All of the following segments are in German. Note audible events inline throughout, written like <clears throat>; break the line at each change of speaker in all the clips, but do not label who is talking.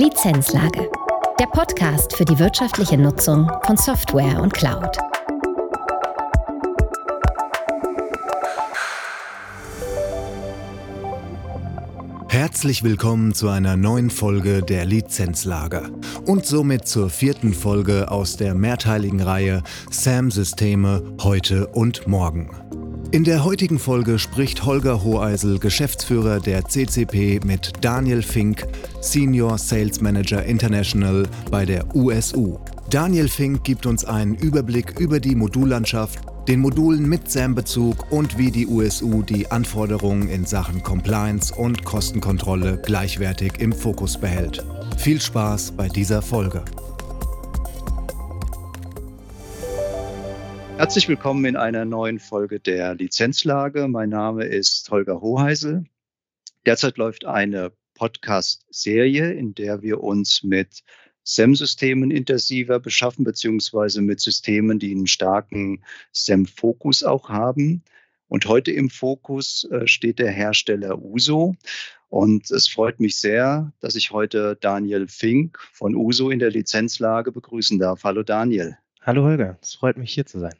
Lizenzlage. Der Podcast für die wirtschaftliche Nutzung von Software und Cloud.
Herzlich willkommen zu einer neuen Folge der Lizenzlage und somit zur vierten Folge aus der mehrteiligen Reihe SAM-Systeme heute und morgen. In der heutigen Folge spricht Holger Hoheisel, Geschäftsführer der CCP, mit Daniel Fink, Senior Sales Manager International bei der USU. Daniel Fink gibt uns einen Überblick über die Modullandschaft, den Modulen mit SAM-Bezug und wie die USU die Anforderungen in Sachen Compliance und Kostenkontrolle gleichwertig im Fokus behält. Viel Spaß bei dieser Folge.
Herzlich willkommen in einer neuen Folge der Lizenzlage. Mein Name ist Holger Hoheisel. Derzeit läuft eine Podcast-Serie, in der wir uns mit SEM-Systemen intensiver beschaffen, beziehungsweise mit Systemen, die einen starken SEM-Fokus auch haben. Und heute im Fokus äh, steht der Hersteller USO. Und es freut mich sehr, dass ich heute Daniel Fink von USO in der Lizenzlage begrüßen darf. Hallo Daniel.
Hallo Holger, es freut mich hier zu sein.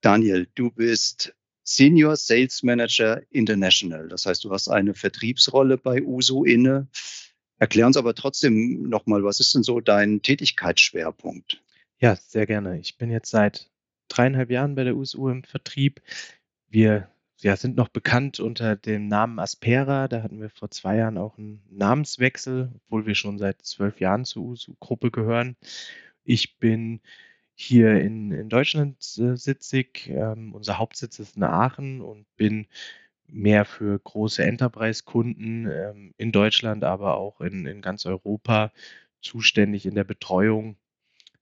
Daniel, du bist Senior Sales Manager International. Das heißt, du hast eine Vertriebsrolle bei USO inne. Erklär uns aber trotzdem nochmal, was ist denn so dein Tätigkeitsschwerpunkt?
Ja, sehr gerne. Ich bin jetzt seit dreieinhalb Jahren bei der USU im Vertrieb. Wir ja, sind noch bekannt unter dem Namen Aspera. Da hatten wir vor zwei Jahren auch einen Namenswechsel, obwohl wir schon seit zwölf Jahren zur USU-Gruppe gehören. Ich bin hier in, in Deutschland äh, sitzig. Ähm, unser Hauptsitz ist in Aachen und bin mehr für große Enterprise-Kunden ähm, in Deutschland, aber auch in, in ganz Europa zuständig in der Betreuung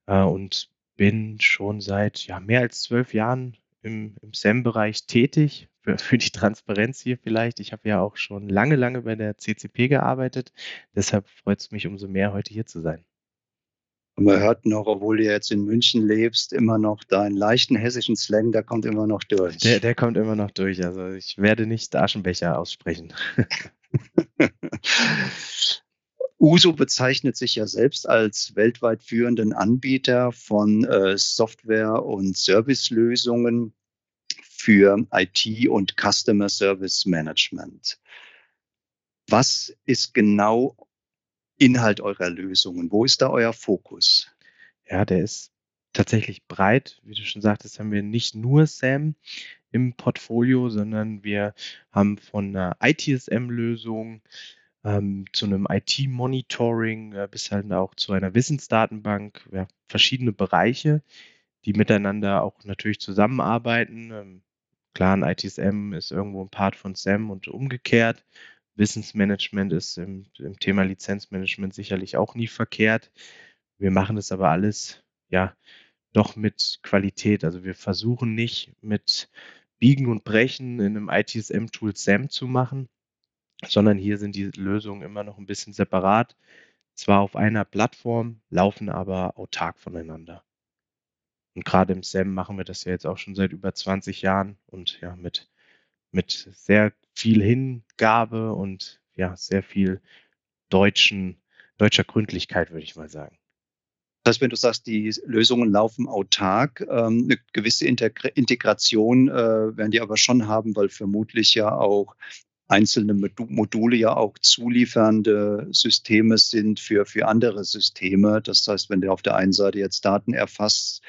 äh, und bin schon seit ja, mehr als zwölf Jahren im, im SAM-Bereich tätig. <laughs> Für die Transparenz hier vielleicht. Ich habe ja auch schon lange, lange bei der CCP gearbeitet. Deshalb freut es mich umso mehr, heute hier zu sein.
Und man hört noch, obwohl du jetzt in München lebst, immer noch deinen leichten hessischen Slang, der kommt immer noch durch.
Der, der kommt immer noch durch. Also ich werde nicht Aschenbecher aussprechen. <laughs>
USO bezeichnet sich ja selbst als weltweit führenden Anbieter von äh, Software- und Servicelösungen für IT und Customer Service Management. Was ist genau Inhalt eurer Lösungen? Wo ist da euer Fokus?
Ja, der ist tatsächlich breit. Wie du schon sagtest, haben wir nicht nur SAM im Portfolio, sondern wir haben von einer ITSM-Lösung ähm, zu einem IT-Monitoring äh, bis halt auch zu einer Wissensdatenbank ja, verschiedene Bereiche, die miteinander auch natürlich zusammenarbeiten. Ähm, klar, ein ITSM ist irgendwo ein Part von SAM und umgekehrt. Wissensmanagement ist im, im Thema Lizenzmanagement sicherlich auch nie verkehrt. Wir machen das aber alles, ja, doch mit Qualität. Also wir versuchen nicht mit Biegen und Brechen in einem ITSM-Tool SAM zu machen, sondern hier sind die Lösungen immer noch ein bisschen separat. Zwar auf einer Plattform, laufen aber autark voneinander. Und gerade im SAM machen wir das ja jetzt auch schon seit über 20 Jahren und ja, mit, mit sehr viel Hingabe und ja, sehr viel deutschen, deutscher Gründlichkeit, würde ich mal sagen.
Das heißt, wenn du sagst, die Lösungen laufen autark, ähm, eine gewisse Integration äh, werden die aber schon haben, weil vermutlich ja auch einzelne Module ja auch zuliefernde Systeme sind für, für andere Systeme. Das heißt, wenn du auf der einen Seite jetzt Daten erfasst,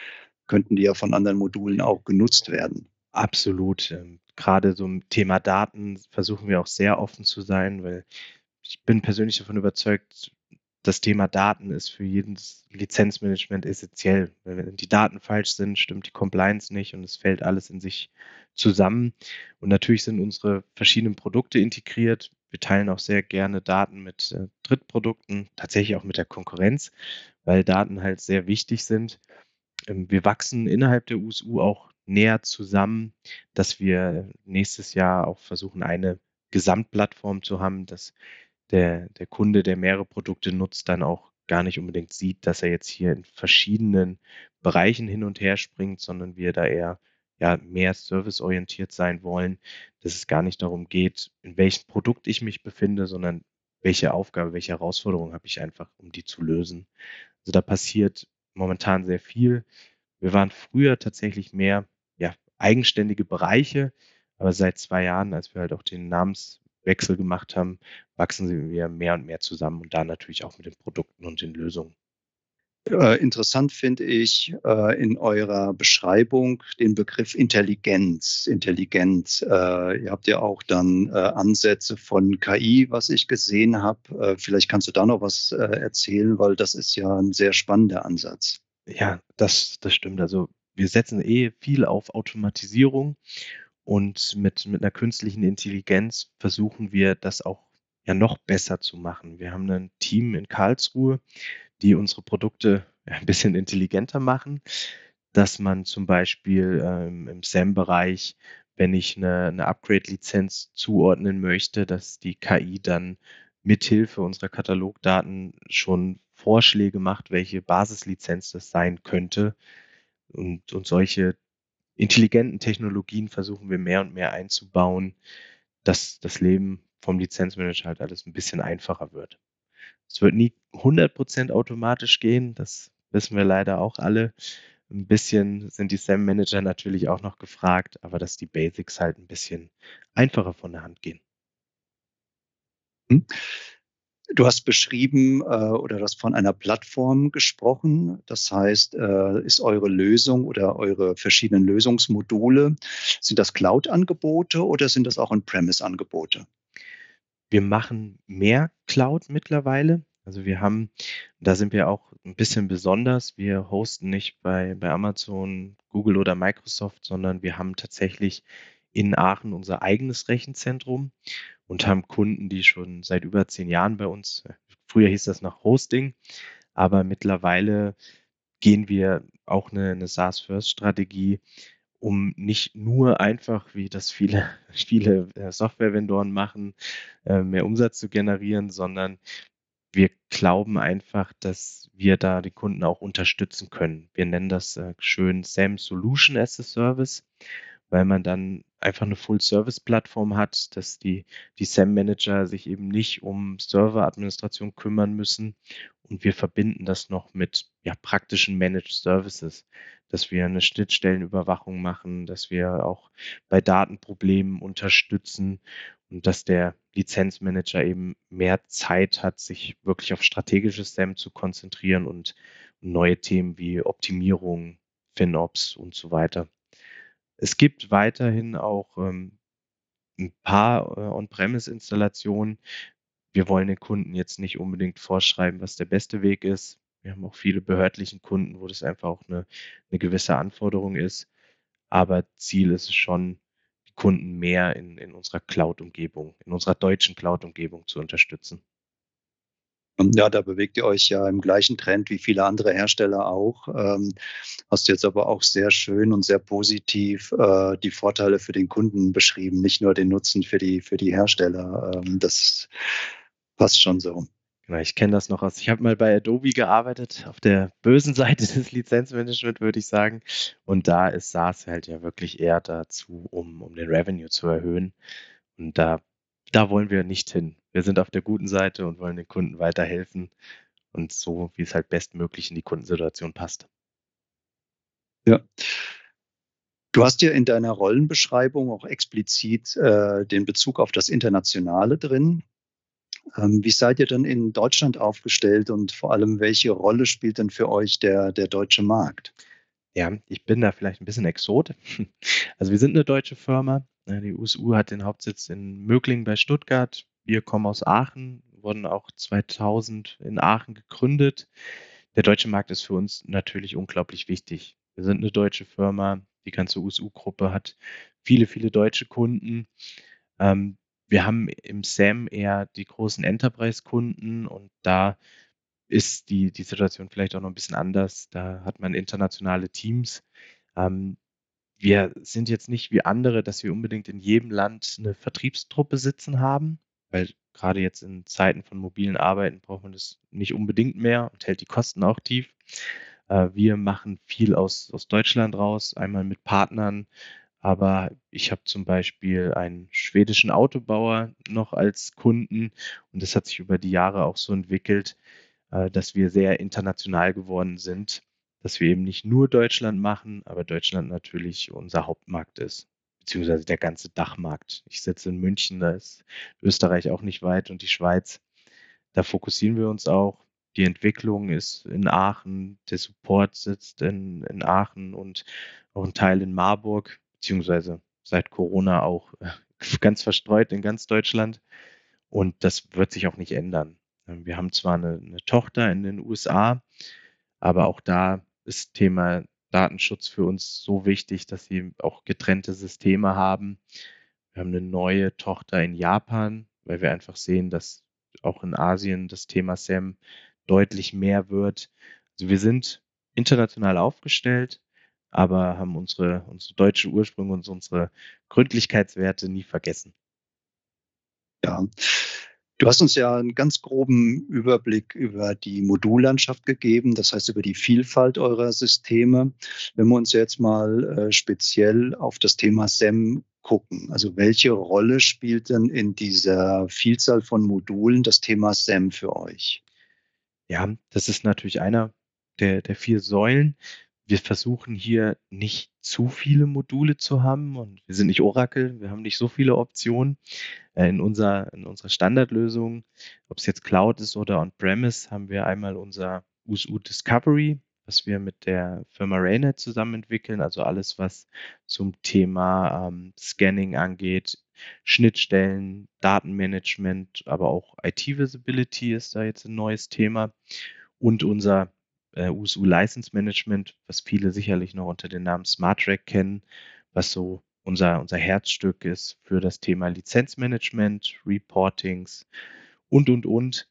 könnten die ja von anderen Modulen auch genutzt werden.
Absolut. Ähm, gerade so im Thema Daten versuchen wir auch sehr offen zu sein, weil ich bin persönlich davon überzeugt, das Thema Daten ist für jedes Lizenzmanagement essentiell. Wenn die Daten falsch sind, stimmt die Compliance nicht und es fällt alles in sich zusammen. Und natürlich sind unsere verschiedenen Produkte integriert. Wir teilen auch sehr gerne Daten mit äh, Drittprodukten, tatsächlich auch mit der Konkurrenz, weil Daten halt sehr wichtig sind. Ähm, wir wachsen innerhalb der USU auch näher zusammen, dass wir nächstes Jahr auch versuchen, eine Gesamtplattform zu haben, dass der, der Kunde, der mehrere Produkte nutzt, dann auch gar nicht unbedingt sieht, dass er jetzt hier in verschiedenen Bereichen hin und her springt, sondern wir da eher ja, mehr serviceorientiert sein wollen, dass es gar nicht darum geht, in welchem Produkt ich mich befinde, sondern welche Aufgabe, welche Herausforderung habe ich einfach, um die zu lösen. Also da passiert momentan sehr viel. Wir waren früher tatsächlich mehr eigenständige Bereiche, aber seit zwei Jahren, als wir halt auch den Namenswechsel gemacht haben, wachsen wir mehr und mehr zusammen und da natürlich auch mit den Produkten und den Lösungen.
Äh, interessant finde ich äh, in eurer Beschreibung den Begriff Intelligenz. Intelligenz. Äh, ihr habt ja auch dann äh, Ansätze von KI, was ich gesehen habe. Äh, vielleicht kannst du da noch was äh, erzählen, weil das ist ja ein sehr spannender Ansatz.
Ja, das, das stimmt. Also wir setzen eh viel auf Automatisierung und mit, mit einer künstlichen Intelligenz versuchen wir das auch ja noch besser zu machen. Wir haben ein Team in Karlsruhe, die unsere Produkte ein bisschen intelligenter machen, dass man zum Beispiel ähm, im SAM-Bereich, wenn ich eine, eine Upgrade-Lizenz zuordnen möchte, dass die KI dann mithilfe unserer Katalogdaten schon Vorschläge macht, welche Basislizenz das sein könnte. Und, und solche intelligenten Technologien versuchen wir mehr und mehr einzubauen, dass das Leben vom Lizenzmanager halt alles ein bisschen einfacher wird. Es wird nie 100% automatisch gehen, das wissen wir leider auch alle. Ein bisschen sind die SAM-Manager natürlich auch noch gefragt, aber dass die Basics halt ein bisschen einfacher von der Hand gehen.
Hm. Du hast beschrieben äh, oder hast von einer Plattform gesprochen. Das heißt, äh, ist eure Lösung oder eure verschiedenen Lösungsmodule, sind das Cloud-Angebote oder sind das auch On-Premise-Angebote?
Wir machen mehr Cloud mittlerweile. Also wir haben, da sind wir auch ein bisschen besonders. Wir hosten nicht bei, bei Amazon, Google oder Microsoft, sondern wir haben tatsächlich in Aachen unser eigenes Rechenzentrum und haben Kunden, die schon seit über zehn Jahren bei uns, früher hieß das noch Hosting, aber mittlerweile gehen wir auch eine, eine SaaS-First-Strategie um nicht nur einfach, wie das viele, <laughs> viele äh, Software-Vendoren machen, äh, mehr Umsatz zu generieren, sondern wir glauben einfach, dass wir da die Kunden auch unterstützen können. Wir nennen das äh, schön SAM Solution as a Service, weil man dann einfach eine Full-Service-Plattform hat, dass die, die SAM-Manager sich eben nicht um Server-Administration kümmern müssen. Und wir verbinden das noch mit ja, praktischen Managed Services dass wir eine Schnittstellenüberwachung machen, dass wir auch bei Datenproblemen unterstützen und dass der Lizenzmanager eben mehr Zeit hat, sich wirklich auf strategisches SAM zu konzentrieren und neue Themen wie Optimierung, FinOps und so weiter. Es gibt weiterhin auch ähm, ein paar äh, On-Premise-Installationen. Wir wollen den Kunden jetzt nicht unbedingt vorschreiben, was der beste Weg ist. Wir haben auch viele behördlichen Kunden, wo das einfach auch eine, eine gewisse Anforderung ist. Aber Ziel ist es schon, die Kunden mehr in, in unserer Cloud-Umgebung, in unserer deutschen Cloud-Umgebung zu unterstützen.
Ja, da bewegt ihr euch ja im gleichen Trend wie viele andere Hersteller auch. Ähm, hast jetzt aber auch sehr schön und sehr positiv äh, die Vorteile für den Kunden beschrieben, nicht nur den Nutzen für die, für die Hersteller. Ähm, das passt schon so.
Genau, ich kenne das noch aus. Ich habe mal bei Adobe gearbeitet, auf der bösen <laughs> Seite des Lizenzmanagement, würde ich sagen. Und da ist SaaS halt ja wirklich eher dazu, um, um den Revenue zu erhöhen. Und da, da wollen wir nicht hin. Wir sind auf der guten Seite und wollen den Kunden weiterhelfen. Und so, wie es halt bestmöglich in die Kundensituation passt.
Ja. Du hast ja in deiner Rollenbeschreibung auch explizit äh, den Bezug auf das Internationale drin. Ähm, wie seid ihr denn in Deutschland aufgestellt und vor allem, welche Rolle spielt denn für euch der, der deutsche Markt?
Ja, ich bin da vielleicht ein bisschen Exot. <laughs> Also wir sind eine deutsche Firma. Die USU hat den Hauptsitz in Möglingen bei Stuttgart. Wir kommen aus Aachen, wurden auch 2000 in Aachen gegründet. Der deutsche Markt ist für uns natürlich unglaublich wichtig. Wir sind eine deutsche Firma. Die ganze USU-Gruppe hat viele, viele deutsche Kunden. Ähm, wir haben im SAM eher die großen Enterprise-Kunden und da ist die, die Situation vielleicht auch noch ein bisschen anders. Da hat man internationale Teams. Ähm, wir sind jetzt nicht wie andere, dass wir unbedingt in jedem Land eine Vertriebstruppe sitzen haben, weil gerade jetzt in Zeiten von mobilen Arbeiten braucht man das nicht unbedingt mehr und hält die Kosten auch tief. Äh, wir machen viel aus, aus Deutschland raus, einmal mit Partnern, Aber ich habe zum Beispiel einen schwedischen Autobauer noch als Kunden und das hat sich über die Jahre auch so entwickelt, äh, dass wir sehr international geworden sind, dass wir eben nicht nur Deutschland machen, aber Deutschland natürlich unser Hauptmarkt ist, beziehungsweise der ganze Dachmarkt. Ich sitze in München, da ist Österreich auch nicht weit und die Schweiz. Da fokussieren wir uns auch. Die Entwicklung ist in Aachen, der Support sitzt in, in Aachen und auch ein Teil in Marburg, beziehungsweise seit Corona auch <laughs> ganz verstreut in ganz Deutschland. Und das wird sich auch nicht ändern. Wir haben zwar eine, eine Tochter in den USA, aber auch da ist Thema Datenschutz für uns so wichtig, dass sie auch getrennte Systeme haben. Wir haben eine neue Tochter in Japan, weil wir einfach sehen, dass auch in Asien das Thema SAM deutlich mehr wird. Also wir sind international aufgestellt, aber haben unsere, unsere deutsche Ursprünge und unsere Gründlichkeitswerte nie vergessen.
Ja, Du hast uns ja einen ganz groben Überblick über die Modullandschaft gegeben, das heißt über die Vielfalt eurer Systeme. Wenn wir uns jetzt mal äh, speziell auf das Thema SEM gucken, also welche Rolle spielt denn in dieser Vielzahl von Modulen das Thema SEM für euch?
Ja, das ist natürlich einer der, der vier Säulen. Wir versuchen hier nicht zu viele Module zu haben und wir sind nicht Oracle, wir haben nicht so viele Optionen. Äh, in, unserer, in unserer Standardlösung, ob es jetzt Cloud ist oder On-Premise, haben wir einmal unser USU Discovery, was wir mit der Firma Raynet zusammen entwickeln, also alles, was zum Thema ähm, Scanning angeht, Schnittstellen, Datenmanagement, aber auch IT-Visibility ist da jetzt ein neues Thema. Und unser äh, USU License Management, was viele sicherlich noch unter dem Namen SmartTrack kennen, was so unser, unser Herzstück ist für das Thema Lizenzmanagement, Reportings und, und, und.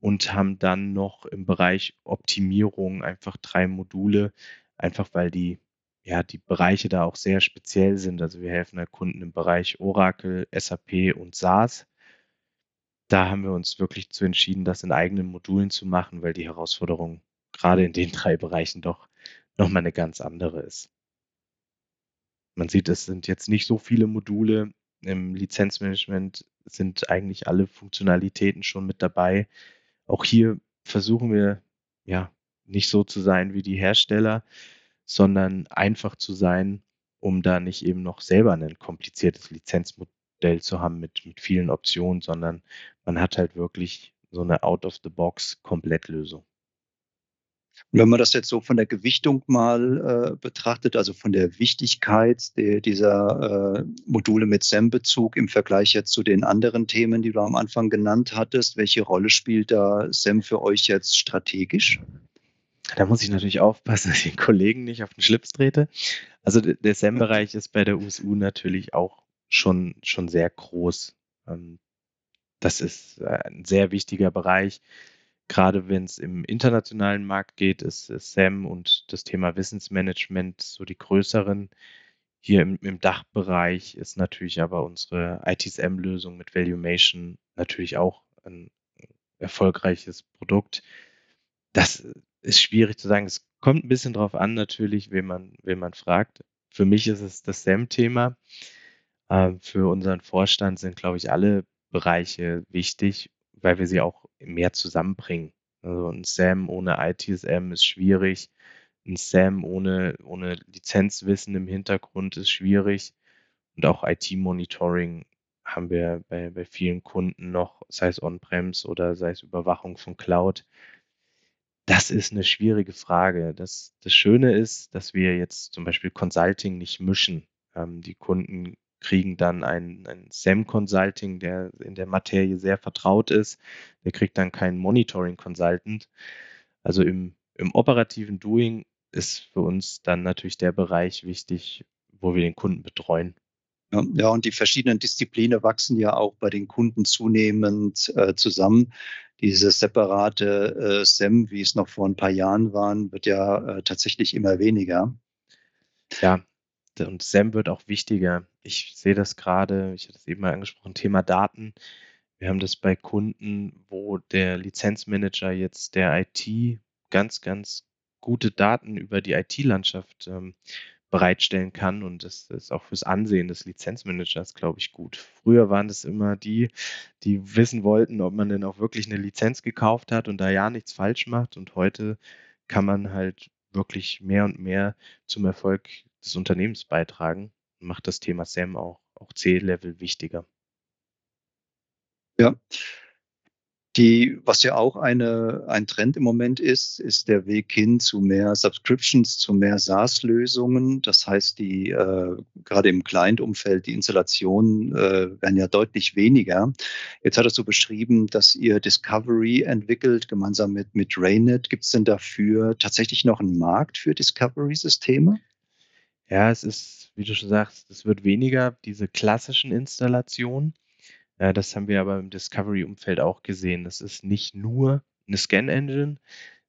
Und haben dann noch im Bereich Optimierung einfach drei Module, einfach weil die, ja, die Bereiche da auch sehr speziell sind. Also wir helfen der Kunden im Bereich Oracle, SAP und SaaS. Da haben wir uns wirklich zu entschieden, das in eigenen Modulen zu machen, weil die Herausforderung gerade in den <laughs> drei Bereichen doch nochmal eine ganz andere ist. Man sieht, es sind jetzt nicht so viele Module. Im Lizenzmanagement sind eigentlich alle Funktionalitäten schon mit dabei. Auch hier versuchen wir ja nicht so zu sein wie die Hersteller, sondern einfach zu sein, um da nicht eben noch selber ein kompliziertes Lizenzmodell zu haben mit, mit vielen Optionen, sondern man hat halt wirklich so eine Out-of-the-Box-Komplettlösung.
Und wenn man das jetzt so von der Gewichtung mal äh, betrachtet, also von der Wichtigkeit der, dieser äh, Module mit SEM-Bezug im Vergleich jetzt zu den anderen Themen, die du am Anfang genannt hattest, welche Rolle spielt da SEM für euch jetzt strategisch?
Da muss ich natürlich aufpassen, dass ich den Kollegen nicht auf den Schlips trete. Also der SEM-Bereich ist bei der USU natürlich auch schon, schon sehr groß. Ähm, das ist äh, ein sehr wichtiger Bereich gerade wenn es im internationalen Markt geht, ist, ist SAM und das Thema Wissensmanagement so die größeren. Hier im, im Dachbereich ist natürlich aber unsere ITSM-Lösung mit Valuation natürlich auch ein erfolgreiches Produkt. Das ist schwierig zu sagen. Es kommt ein bisschen drauf an, natürlich, wen man, wen man fragt. Für mich ist es das SAM-Thema. Ähm, für unseren Vorstand sind, glaube ich, alle Bereiche wichtig, weil wir sie auch mehr zusammenbringen. Also ein SAM ohne ITSM ist schwierig. Ein SAM ohne, ohne Lizenzwissen im Hintergrund ist schwierig. Und auch IT-Monitoring haben wir bei, bei vielen Kunden noch, sei es On-Prems oder sei es Überwachung von Cloud. Das ist eine schwierige Frage. Das, das Schöne ist, dass wir jetzt zum Beispiel Consulting nicht mischen. Ähm, die Kunden kriegen dann ein, ein SAM-Consulting, der in der Materie sehr vertraut ist. Der kriegt dann keinen Monitoring-Consultant. Also im, im operativen Doing ist für uns dann natürlich der Bereich wichtig, wo wir den Kunden betreuen.
Ja, und die verschiedenen Disziplinen wachsen ja auch bei den Kunden zunehmend äh, zusammen. Diese separate äh, SEM, wie es noch vor ein paar Jahren waren, wird ja äh, tatsächlich immer weniger.
Ja, und SAM wird auch wichtiger. Ich sehe das gerade, ich hatte es eben mal angesprochen, Thema Daten. Wir haben das bei Kunden, wo der Lizenzmanager jetzt der IT ganz, ganz gute Daten über die IT-Landschaft ähm, bereitstellen kann und das ist auch fürs Ansehen des Lizenzmanagers, glaube ich, gut. Früher waren das immer die, die wissen wollten, ob man denn auch wirklich eine Lizenz gekauft hat und da ja nichts falsch macht und heute kann man halt wirklich mehr und mehr zum Erfolg des Unternehmens beitragen macht das Thema SAM auch auch C-Level wichtiger.
Ja. Die, was ja auch eine, ein Trend im Moment ist, ist der Weg hin zu mehr Subscriptions, zu mehr SaaS-Lösungen. Das heißt, die äh, gerade im Client-Umfeld, die Installationen äh, werden ja deutlich weniger. Jetzt hattest du beschrieben, dass ihr Discovery entwickelt, gemeinsam mit, mit Raynet. Gibt es denn dafür tatsächlich noch einen Markt für Discovery-Systeme?
Ja, es ist, wie du schon sagst, es wird weniger diese klassischen Installationen. Äh, das haben wir aber im Discovery-Umfeld auch gesehen. Das ist nicht nur eine Scan-Engine,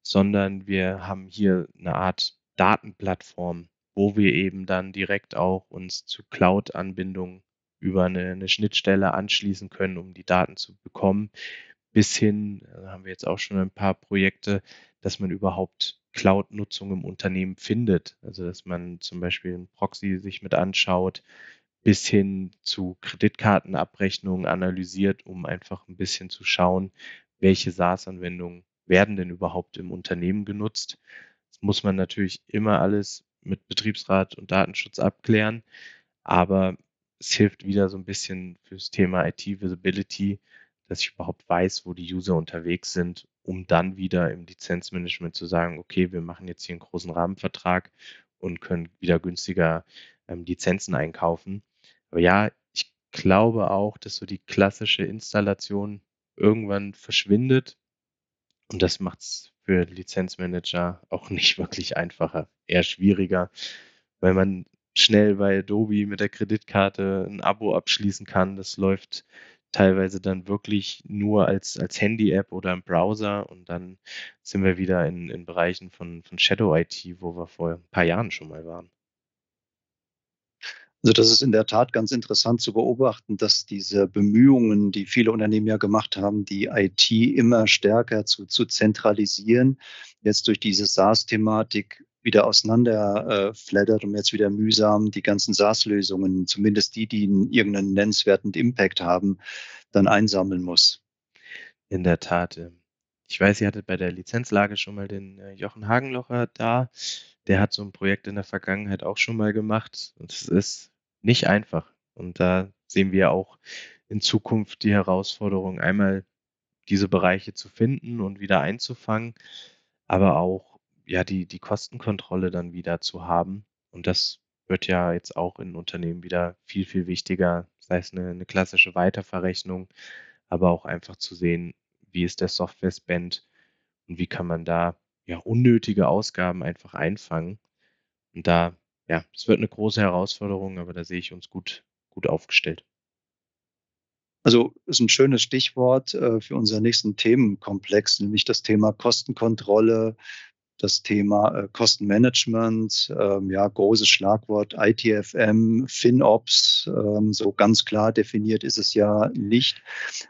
sondern wir haben hier eine Art Datenplattform, wo wir eben dann direkt auch uns zu Cloud-Anbindungen über eine, eine Schnittstelle anschließen können, um die Daten zu bekommen. Bis hin, äh, haben wir jetzt auch schon ein paar Projekte, dass man überhaupt Cloud-Nutzung im Unternehmen findet. Also dass man zum Beispiel ein Proxy sich mit anschaut, bis hin zu Kreditkartenabrechnungen analysiert, um einfach ein bisschen zu schauen, welche SaaS-Anwendungen werden denn überhaupt im Unternehmen genutzt. Das muss man natürlich immer alles mit Betriebsrat und Datenschutz abklären, aber es hilft wieder so ein bisschen fürs Thema IT-Visibility, dass ich überhaupt weiß, wo die User unterwegs sind, um dann wieder im Lizenzmanagement zu sagen, okay, wir machen jetzt hier einen großen Rahmenvertrag und können wieder günstiger ähm, Lizenzen einkaufen. Aber ja, ich glaube auch, dass so die klassische Installation irgendwann verschwindet und das macht es für Lizenzmanager auch <laughs> nicht wirklich einfacher, eher schwieriger, weil man schnell bei Adobe mit der Kreditkarte ein Abo abschließen kann. Das läuft teilweise dann wirklich nur als, als Handy-App oder im Browser und dann sind wir wieder in, in Bereichen von, von Shadow IT, wo wir vor ein paar Jahren schon mal waren.
Also das ist in der Tat ganz interessant zu beobachten, dass diese Bemühungen, die viele Unternehmen ja gemacht haben, die IT immer stärker zu, zu zentralisieren, jetzt durch diese SaaS-Thematik wieder auseinanderflattert äh, und jetzt wieder mühsam die ganzen SaaS-Lösungen, zumindest die, die irgendeinen nennenswerten Impact haben, dann einsammeln muss.
In der Tat. Ähm, ich weiß, ihr hattet bei der Lizenzlage schon mal den äh, Jochen Hagenlocher da. Der hat so ein Projekt in der Vergangenheit auch schon mal gemacht. Und es ist nicht einfach. Und da sehen wir auch in Zukunft die Herausforderung, einmal diese Bereiche zu finden und wieder einzufangen, aber auch ja, die, die Kostenkontrolle dann wieder zu haben. Und das wird ja jetzt auch in Unternehmen wieder viel, viel wichtiger, sei es eine, eine klassische Weiterverrechnung, aber auch einfach zu sehen, wie ist der Software-Spend und wie kann man da ja unnötige Ausgaben einfach einfangen. Und da, ja, es wird eine große Herausforderung, aber da sehe ich uns gut, gut aufgestellt.
Also ist ein schönes Stichwort äh, für unseren nächsten Themenkomplex, nämlich das Thema Kostenkontrolle, das Thema äh, Kostenmanagement, ähm, ja, großes Schlagwort ITFM, FinOps, ähm, so ganz klar definiert ist es ja nicht.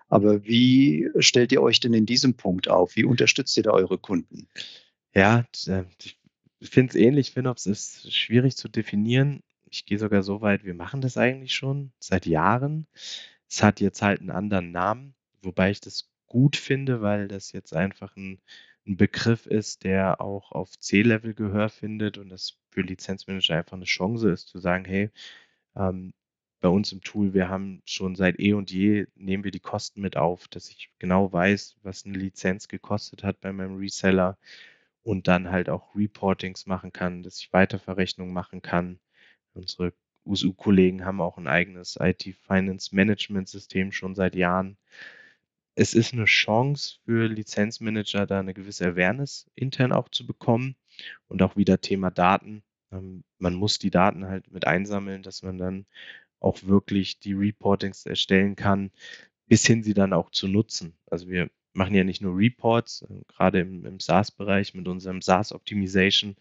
Aber wie stellt ihr euch denn in diesem Punkt auf? Wie unterstützt ihr da eure Kunden?
Ja, äh, ich finde es ähnlich. FinOps ist schwierig zu definieren. Ich gehe sogar so weit, wir machen das eigentlich schon seit Jahren. Es hat jetzt halt einen anderen Namen, wobei ich das gut finde, weil das jetzt einfach ein 'n Begriff ist, der auch auf C-Level Gehör findet und das für Lizenzmanager einfach eine Chance ist, zu sagen: „Hey, ähm, bei uns im Tool, wir haben schon seit eh und je nehmen wir die Kosten mit auf, dass ich genau weiß, was eine Lizenz gekostet hat bei meinem Reseller und dann halt auch Reportings machen kann, dass ich Weiterverrechnungen machen kann.“ Unsere USU-Kollegen haben auch ein eigenes IT-Finance-Management-System schon seit Jahren es ist eine Chance für Lizenzmanager, da eine gewisse Awareness intern auch zu bekommen und auch wieder Thema Daten. Ähm, man muss die Daten halt mit einsammeln, dass man dann auch wirklich die Reportings erstellen kann, bis hin sie dann auch zu nutzen. Also wir machen ja nicht nur Reports, äh, gerade im, im SaaS-Bereich mit unserem SaaS Optimization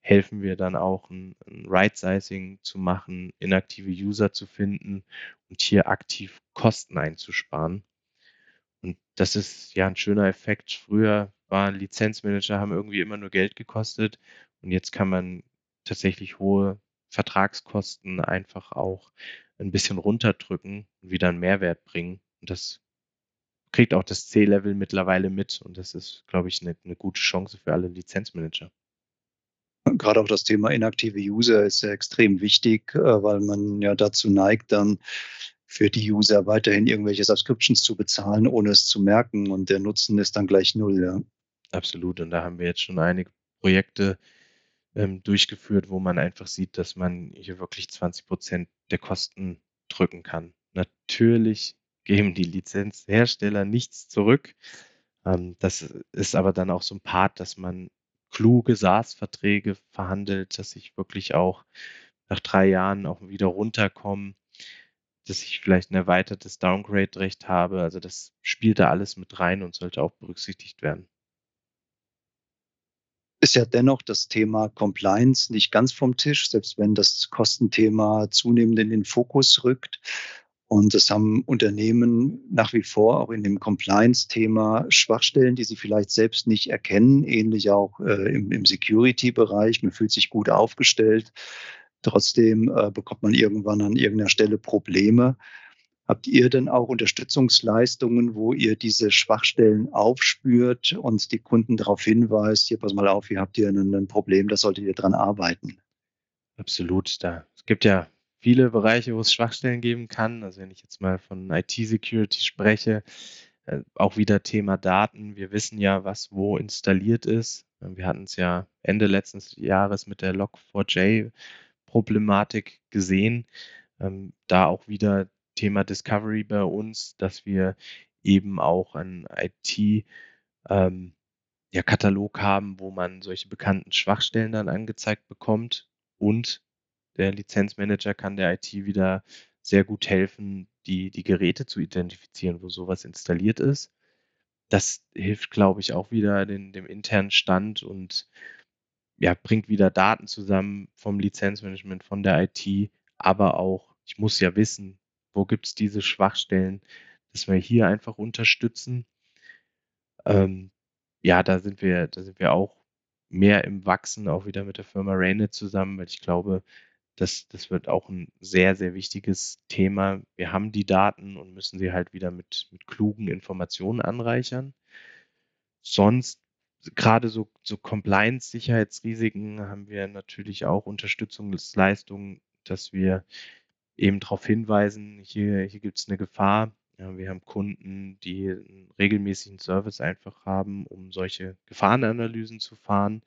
helfen wir dann auch ein, ein Right-Sizing zu machen, inaktive User zu finden und hier aktiv Kosten einzusparen. Und das ist ja ein schöner Effekt. Früher waren Lizenzmanager haben irgendwie immer nur Geld gekostet und jetzt kann man tatsächlich hohe Vertragskosten einfach auch ein bisschen runterdrücken und wieder einen Mehrwert bringen. Und das kriegt auch das C-Level mittlerweile mit und das ist, glaube ich, eine, eine gute Chance für alle Lizenzmanager.
Gerade auch das Thema inaktive User ist ja extrem wichtig, äh, weil man ja dazu neigt, dann für die User weiterhin irgendwelche Subscriptions zu bezahlen, ohne es zu merken. Und der Nutzen ist dann gleich null, ja.
Absolut. Und da haben wir jetzt schon einige Projekte ähm, durchgeführt, wo man einfach sieht, dass man hier wirklich 20 Prozent der Kosten drücken kann. Natürlich geben die Lizenzhersteller nichts zurück. Ähm, das ist aber dann auch so ein Part, dass man kluge SaaS-Verträge verhandelt, dass ich wirklich auch nach drei Jahren auch wieder runterkomme, dass ich vielleicht ein erweitertes Downgrade-Recht habe. Also das spielt da alles mit rein und sollte auch berücksichtigt werden.
Ist ja dennoch das Thema Compliance nicht ganz vom Tisch, selbst wenn das Kostenthema zunehmend in den Fokus rückt. Und es haben Unternehmen nach wie vor auch in dem Compliance-Thema Schwachstellen, die sie vielleicht selbst nicht erkennen, ähnlich auch äh, im, im Security-Bereich. Man fühlt sich gut aufgestellt. Trotzdem äh, bekommt man irgendwann an irgendeiner Stelle Probleme. Habt ihr denn auch Unterstützungsleistungen, wo ihr diese Schwachstellen aufspürt und die Kunden darauf hinweist, hier pass mal auf, hier habt ihr ein, ein Problem, da solltet ihr dran arbeiten?
Absolut. Da, es gibt ja viele Bereiche, wo es Schwachstellen geben kann. Also wenn ich jetzt mal von IT-Security spreche, äh, auch wieder Thema Daten. Wir wissen ja, was wo installiert ist. Wir hatten es ja Ende letzten Jahres mit der Log4j-Problematik gesehen. Ähm, da auch wieder Thema Discovery bei uns, dass wir eben auch einen IT- ähm, ja, Katalog haben, wo man solche bekannten Schwachstellen dann angezeigt bekommt und der Lizenzmanager kann der IT wieder sehr gut helfen, die, die Geräte zu identifizieren, wo sowas installiert ist. Das hilft, glaube ich, auch wieder den, dem internen Stand und ja, bringt wieder Daten zusammen vom Lizenzmanagement, von der IT, aber auch, ich muss ja wissen, wo gibt es diese Schwachstellen, dass wir hier einfach unterstützen. Ähm, ja, da sind wir, da sind wir auch mehr im Wachsen, auch wieder mit der Firma Rainet zusammen, weil ich glaube, das, das wird auch ein sehr, sehr wichtiges Thema. Wir haben die Daten und müssen sie halt wieder mit, mit klugen Informationen anreichern. Sonst, gerade so, so Compliance-Sicherheitsrisiken, haben wir natürlich auch Unterstützungsleistungen, dass wir eben darauf hinweisen, hier, hier gibt es eine Gefahr. Ja, wir haben Kunden, die einen regelmäßigen Service einfach haben, um solche Gefahrenanalysen zu fahren.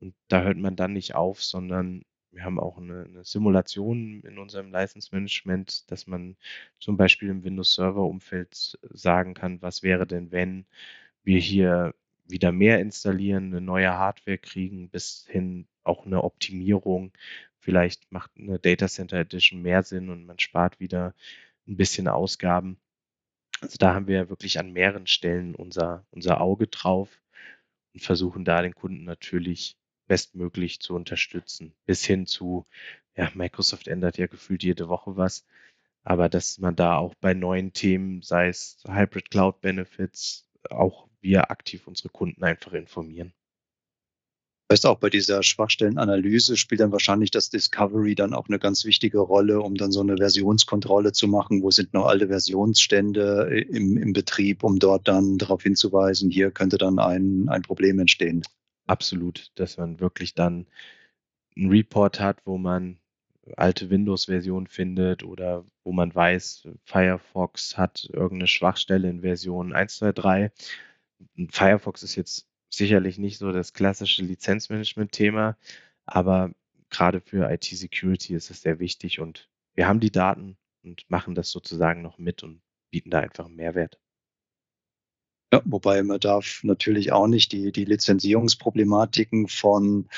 Und da hört man dann nicht auf, sondern wir haben auch eine, eine Simulation in unserem License Management, dass man zum Beispiel im Windows Server Umfeld sagen kann, was wäre denn, wenn wir hier wieder mehr installieren, eine neue Hardware kriegen, bis hin auch eine Optimierung. Vielleicht macht eine Data Center Edition mehr Sinn und man spart wieder ein bisschen Ausgaben. Also da haben wir wirklich an mehreren Stellen unser, unser Auge drauf und versuchen da den Kunden natürlich bestmöglich zu unterstützen. Bis hin zu, ja, Microsoft ändert ja gefühlt jede Woche was. Aber dass man da auch bei neuen Themen, sei es Hybrid Cloud Benefits, auch wir aktiv unsere Kunden einfach informieren.
Heißt auch bei dieser Schwachstellenanalyse spielt dann wahrscheinlich das Discovery dann auch eine ganz wichtige Rolle, um dann so eine Versionskontrolle zu machen. Wo sind noch alte Versionsstände im, im Betrieb, um dort dann darauf hinzuweisen, hier könnte dann ein, ein Problem entstehen
absolut, dass man wirklich dann einen Report hat, wo man alte Windows-Versionen findet oder wo man weiß, Firefox hat irgendeine Schwachstelle in Version 1.2.3. Firefox ist jetzt sicherlich nicht so das klassische Lizenzmanagement-Thema, aber gerade für IT-Security ist es sehr wichtig und wir haben die Daten und machen das sozusagen noch mit und bieten da einfach einen Mehrwert.
Ja, wobei man darf natürlich auch nicht die, die Lizenzierungsproblematiken von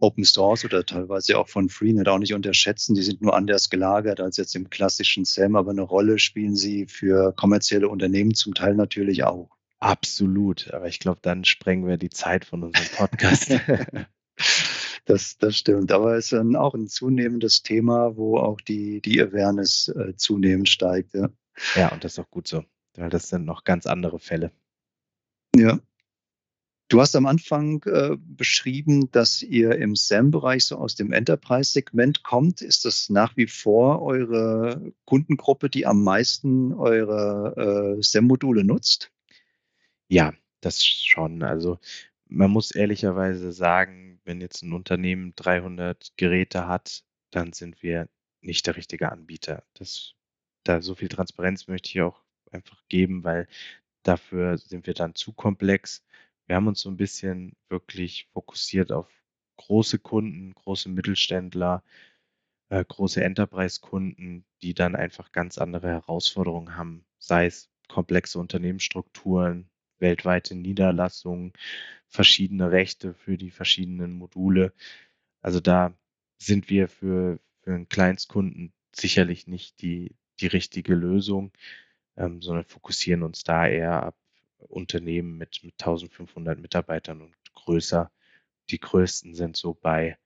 Open Source oder teilweise auch von Freenet auch nicht unterschätzen. Die sind nur anders gelagert als jetzt im klassischen SAM, aber eine Rolle spielen sie für kommerzielle Unternehmen zum Teil natürlich auch.
Absolut, aber ich glaube, dann sprengen wir die Zeit von unserem Podcast. <laughs> <laughs>
das, das stimmt, aber es ist dann auch ein zunehmendes Thema, wo auch die, die Awareness äh, zunehmend steigt. Ja.
ja, und das ist auch gut so, weil das sind noch ganz andere Fälle.
Ja. Du hast am Anfang äh, beschrieben, dass ihr im SAM-Bereich so aus dem Enterprise-Segment kommt. Ist das nach wie vor eure Kundengruppe, die am meisten eure äh, SAM-Module nutzt?
Ja, das schon. Also man muss ehrlicherweise sagen, wenn jetzt ein Unternehmen 300 Geräte hat, dann sind wir nicht der richtige Anbieter. Das, da so viel Transparenz möchte ich auch einfach geben, weil dafür sind wir dann zu komplex. Wir haben uns so ein bisschen wirklich fokussiert auf große Kunden, große Mittelständler, äh, große Enterprise-Kunden, die dann einfach ganz andere Herausforderungen haben, sei es komplexe Unternehmensstrukturen, weltweite Niederlassungen, verschiedene Rechte für die verschiedenen Module. Also da sind wir für, für einen Kleinstkunden sicherlich nicht die, die richtige Lösung, ähm, sondern fokussieren uns da eher ab Unternehmen mit, mit 1500 Mitarbeitern und größer. Die größten sind so bei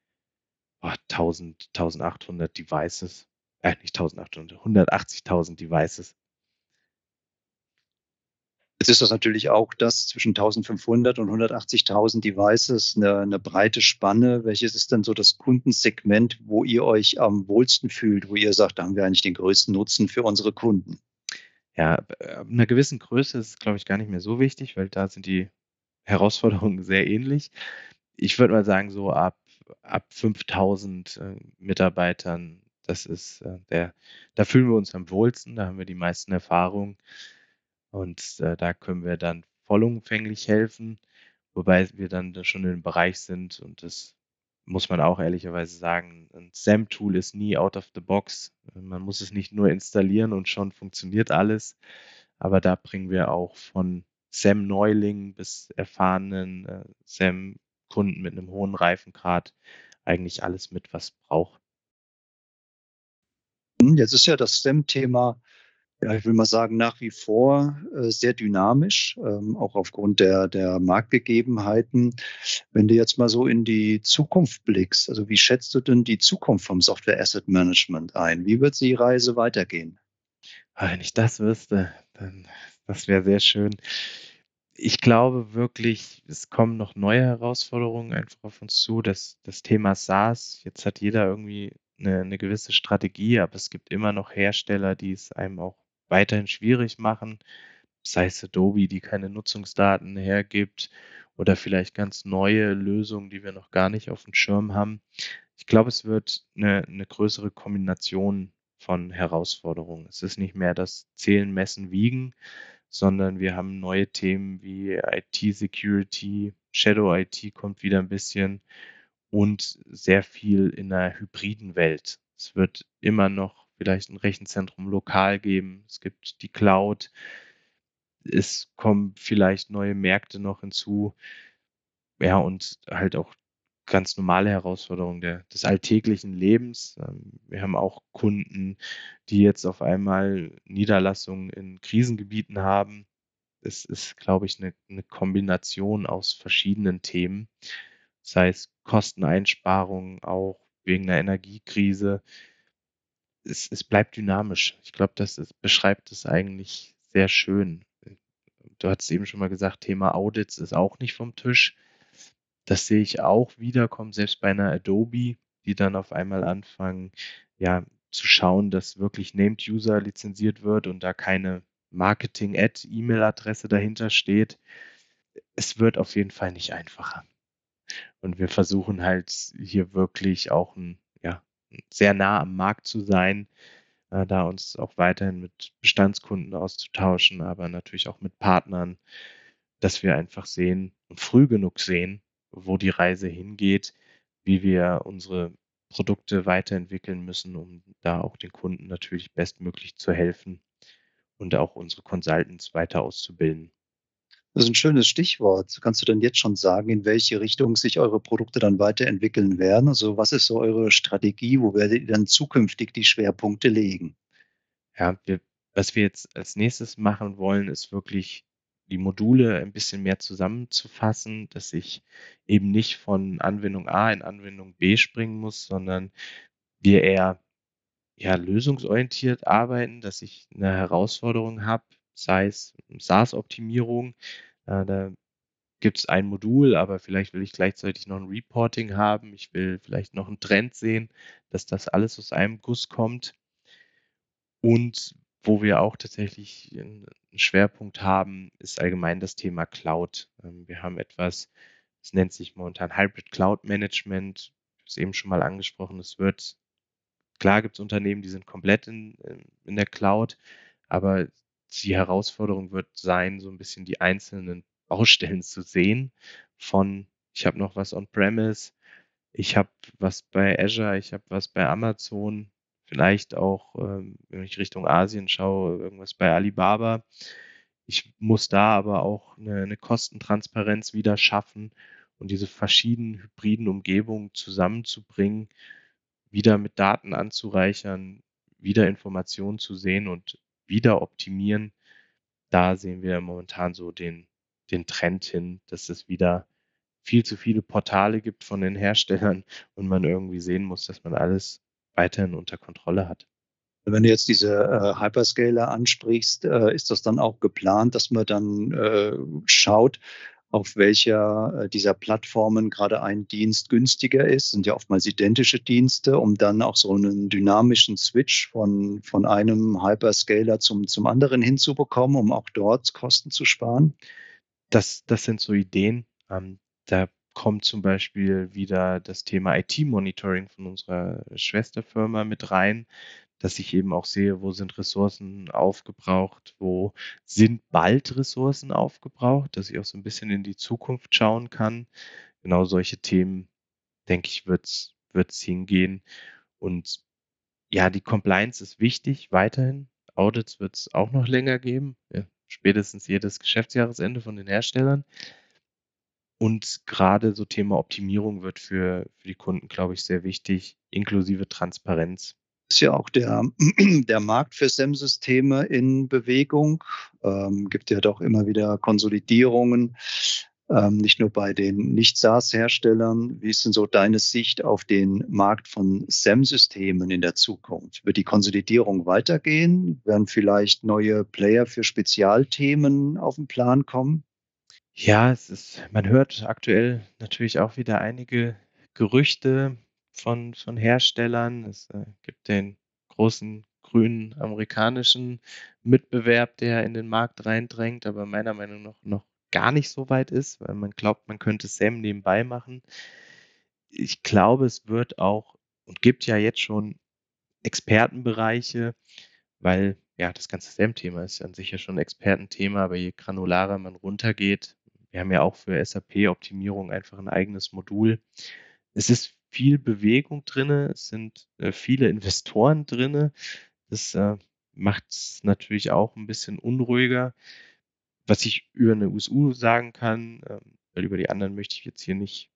oh, 1000, 1800 Devices, äh, nicht 1800, 180.000 Devices.
Jetzt ist das natürlich auch das zwischen 1500 und 180.000 Devices eine, eine, breite Spanne. Welches ist denn so das Kundensegment, wo ihr euch am wohlsten fühlt, wo ihr sagt, da haben wir eigentlich den größten Nutzen für unsere Kunden?
Ja, einer gewissen Größe ist glaube ich, gar nicht mehr so wichtig, weil da sind die Herausforderungen <laughs> sehr ähnlich. Ich würde mal sagen, so ab, ab 5000 äh, Mitarbeitern, das ist äh, der, da fühlen wir uns am wohlsten, da haben wir die meisten Erfahrungen und äh, da können wir dann vollumfänglich helfen, wobei wir dann schon in dem Bereich sind und das muss man auch ehrlicherweise sagen, ein SAM-Tool ist nie out of the box. Man muss es nicht nur installieren und schon funktioniert alles. Aber da bringen wir auch von SAM-Neulingen bis erfahrenen äh, SAM-Kunden mit einem hohen Reifengrad eigentlich alles mit, was braucht.
Jetzt ist ja das SAM-Thema ja, ich will mal sagen, nach wie vor äh, sehr dynamisch, ähm, auch aufgrund der, der Marktgegebenheiten. Wenn du jetzt mal so in die Zukunft blickst, also wie schätzt du denn die Zukunft vom Software Asset Management ein? Wie wird die Reise weitergehen?
Wenn ich das wüsste, dann das wäre sehr schön. Ich glaube wirklich, es kommen noch neue Herausforderungen einfach auf uns zu. Das, das Thema SaaS, jetzt hat jeder irgendwie eine, eine gewisse Strategie, aber es gibt immer noch Hersteller, die es einem auch weiterhin schwierig machen, sei es Adobe, die keine Nutzungsdaten hergibt oder vielleicht ganz neue Lösungen, die wir noch gar nicht auf dem Schirm haben. Ich glaube, es wird eine, eine größere Kombination von Herausforderungen. Es ist nicht mehr das Zählen, Messen, Wiegen, sondern wir haben neue Themen wie IT-Security, Shadow IT kommt wieder ein bisschen und sehr viel in einer hybriden Welt. Es wird immer noch vielleicht ein Rechenzentrum lokal geben. Es gibt die Cloud. Es kommen vielleicht neue Märkte noch hinzu. Ja, und halt auch ganz normale Herausforderungen der, des alltäglichen Lebens. Ähm, wir haben auch Kunden, die jetzt auf einmal Niederlassungen in Krisengebieten haben. Es ist, glaube ich, eine, eine Kombination aus verschiedenen Themen, sei es Kosteneinsparungen, auch wegen einer Energiekrise, es, es bleibt dynamisch. Ich glaube, das ist, beschreibt es eigentlich sehr schön. Du hattest eben schon mal gesagt, Thema Audits ist auch nicht vom Tisch. Das sehe ich auch wiederkommen, selbst bei einer Adobe, die dann auf einmal anfangen, ja, zu schauen, dass wirklich Named User lizenziert wird und da keine Marketing-Ad-E-Mail-Adresse dahinter steht. Es wird auf jeden Fall nicht einfacher. Und wir versuchen halt hier wirklich auch ein sehr nah am Markt zu sein, äh, da uns auch weiterhin mit Bestandskunden auszutauschen, aber natürlich auch mit Partnern, dass wir einfach sehen und früh genug sehen, wo die Reise hingeht, wie wir unsere Produkte weiterentwickeln müssen, um da auch den Kunden natürlich bestmöglich zu helfen und auch unsere Consultants weiter auszubilden.
Das ist ein schönes Stichwort. Kannst du denn jetzt schon sagen, in welche Richtung sich eure Produkte dann weiterentwickeln werden? Also was ist so eure Strategie? Wo werdet ihr dann zukünftig die Schwerpunkte legen?
Ja, wir, was wir jetzt als nächstes machen wollen, ist wirklich die Module ein bisschen mehr zusammenzufassen, dass ich eben nicht von Anwendung A in Anwendung B springen muss, sondern wir eher ja, lösungsorientiert arbeiten, dass ich eine Herausforderung habe, sei es SaaS-Optimierung. Äh, da gibt es ein Modul, aber vielleicht will ich gleichzeitig noch ein Reporting haben. Ich will vielleicht noch einen Trend sehen, dass das alles aus einem Guss kommt. Und wo wir auch tatsächlich einen Schwerpunkt haben, ist allgemein das Thema Cloud. Ähm, wir haben etwas, das nennt sich momentan Hybrid Cloud Management. Ich habe es eben schon mal angesprochen. Es wird, klar gibt es Unternehmen, die sind komplett in, in der Cloud, aber die Herausforderung wird sein, so ein bisschen die einzelnen Baustellen zu sehen von, ich habe noch was on-premise, ich habe was bei Azure, ich habe was bei Amazon, vielleicht auch, ähm, wenn ich Richtung Asien schaue, irgendwas bei Alibaba. Ich muss da aber auch eine, eine Kostentransparenz wieder schaffen und diese verschiedenen hybriden Umgebungen zusammenzubringen, wieder mit Daten anzureichern, wieder Informationen zu sehen und wieder optimieren. Da sehen wir momentan so den, den Trend hin, dass es wieder viel zu viele Portale gibt von den Herstellern <laughs> und man irgendwie sehen muss, dass man alles weiterhin unter Kontrolle hat.
Wenn du jetzt diese äh, Hyperscaler ansprichst, äh, ist das dann auch geplant, dass man dann äh, schaut, auf welcher äh, dieser Plattformen gerade ein Dienst günstiger ist, sind ja oftmals identische Dienste, um dann auch so einen dynamischen Switch von, von einem Hyperscaler zum, zum anderen hinzubekommen, um auch dort Kosten zu sparen?
Das, das sind so Ideen. Ähm, da kommt zum Beispiel wieder das Thema IT-Monitoring von unserer Schwesterfirma mit rein, dass ich eben auch sehe, wo sind Ressourcen aufgebraucht, wo sind bald Ressourcen aufgebraucht, dass ich auch so ein bisschen in die Zukunft schauen kann. Genau solche Themen, denke ich, wird es hingehen. Und ja, die Compliance ist wichtig weiterhin. Audits wird es auch noch länger geben, ja, spätestens jedes Geschäftsjahresende von den Herstellern. Und gerade so Thema Optimierung wird für, für die Kunden, glaube ich, sehr wichtig, inklusive Transparenz.
Ist ja auch der, <clears throat> der Markt für SEM-Systeme in Bewegung. Ähm, gibt ja doch immer wieder Konsolidierungen, ähm, nicht nur bei den Nicht-SaaS-Herstellern. Wie ist denn so deine Sicht auf den Markt von SEM-Systemen in der Zukunft? Wird die Konsolidierung weitergehen? Werden vielleicht neue Player für Spezialthemen auf den Plan kommen?
Ja, es ist man hört aktuell natürlich auch wieder einige Gerüchte von von Herstellern. Es, äh, gibt den großen grünen amerikanischen Mitbewerb, der in den Markt reindrängt, aber meiner Meinung nach noch gar nicht so weit ist, weil man glaubt, man könnte SAM nebenbei machen. Ich glaube, es wird auch und gibt ja jetzt schon Expertenbereiche, weil, ja, das ganze SAM-Thema ist an sich ja schon 'n Expertenthema, aber je granularer man runtergeht wir haben ja auch für SAP-Optimierung einfach ein eigenes Modul. Es ist viel Bewegung drin, es sind äh, viele Investoren drin. Das äh, macht es natürlich auch ein bisschen unruhiger. Was ich über eine USU sagen kann, ähm, weil über die anderen möchte ich jetzt hier nicht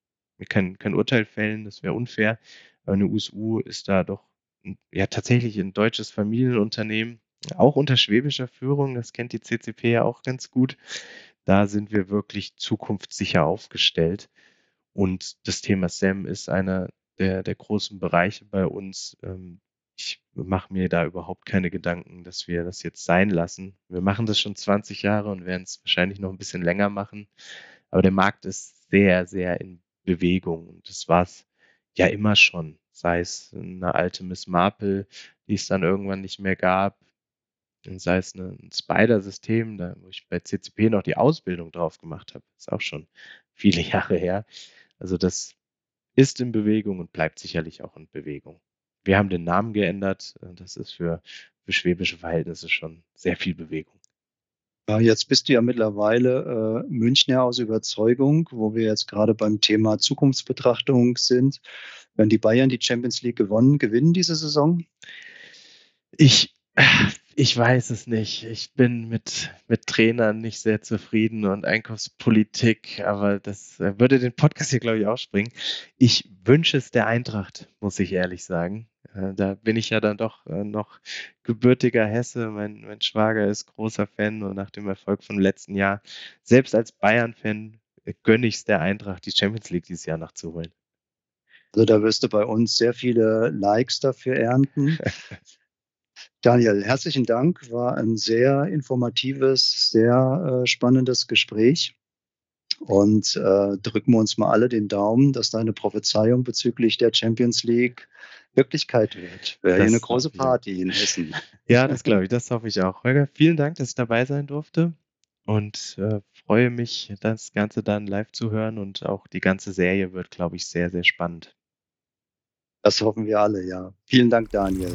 kein, kein Urteil fällen, das wäre unfair. Aber eine USU ist da doch ja tatsächlich ein deutsches Familienunternehmen, auch unter schwäbischer Führung, das kennt die CCP ja auch ganz gut da sind wir wirklich zukunftssicher aufgestellt. Und das Thema SAM ist einer der, der großen Bereiche bei uns. Ähm, ich mache mir da überhaupt keine Gedanken, dass wir das jetzt sein lassen. Wir machen das schon 20 Jahre und werden es wahrscheinlich noch ein bisschen länger machen. Aber der Markt ist sehr, sehr in Bewegung. Und das war es ja immer schon. Sei es eine alte Miss Marple, die es dann irgendwann nicht mehr gab, sei es ein Spider-System, wo ich bei CCP noch die Ausbildung drauf gemacht habe. Ist auch schon viele <laughs> Jahre her. Also das ist in Bewegung und bleibt sicherlich auch in Bewegung. Wir haben den Namen geändert. Das ist für, für schwäbische Verhältnisse schon sehr viel Bewegung.
Ja, jetzt bist du ja mittlerweile äh, Münchner aus Überzeugung, wo wir jetzt gerade beim Thema Zukunftsbetrachtung sind. Wenn die Bayern die Champions League gewonnen, gewinnen diese Saison?
Ich ich weiß es nicht. Ich bin mit, mit Trainern nicht sehr zufrieden und Einkaufspolitik, aber das äh, würde den Podcast hier, glaube ich, auch springen. Ich wünsche es der Eintracht, muss ich ehrlich sagen. Äh, da bin ich ja dann doch äh, noch gebürtiger Hesse. Mein, mein Schwager ist großer Fan und nach dem Erfolg vom letzten Jahr, selbst als Bayern-Fan, gönne ich es der Eintracht, die Champions League dieses Jahr nachzuholen.
Also da wirst du bei uns sehr viele Likes dafür ernten. <laughs> Daniel, herzlichen Dank. War ein sehr informatives, sehr äh, spannendes Gespräch. und äh, drücken wir uns mal alle den Daumen, dass deine Prophezeiung bezüglich der Champions League Wirklichkeit wird. Wäre hier eine große Party in Hessen. <laughs>
Ja, das glaube ich, das hoffe ich auch. Holger, vielen Dank, dass ich dabei sein durfte und äh, freue mich, das Ganze dann live zu hören und auch die ganze Serie wird, glaube ich, sehr, sehr spannend.
Das hoffen wir alle, ja. Vielen Dank, Daniel.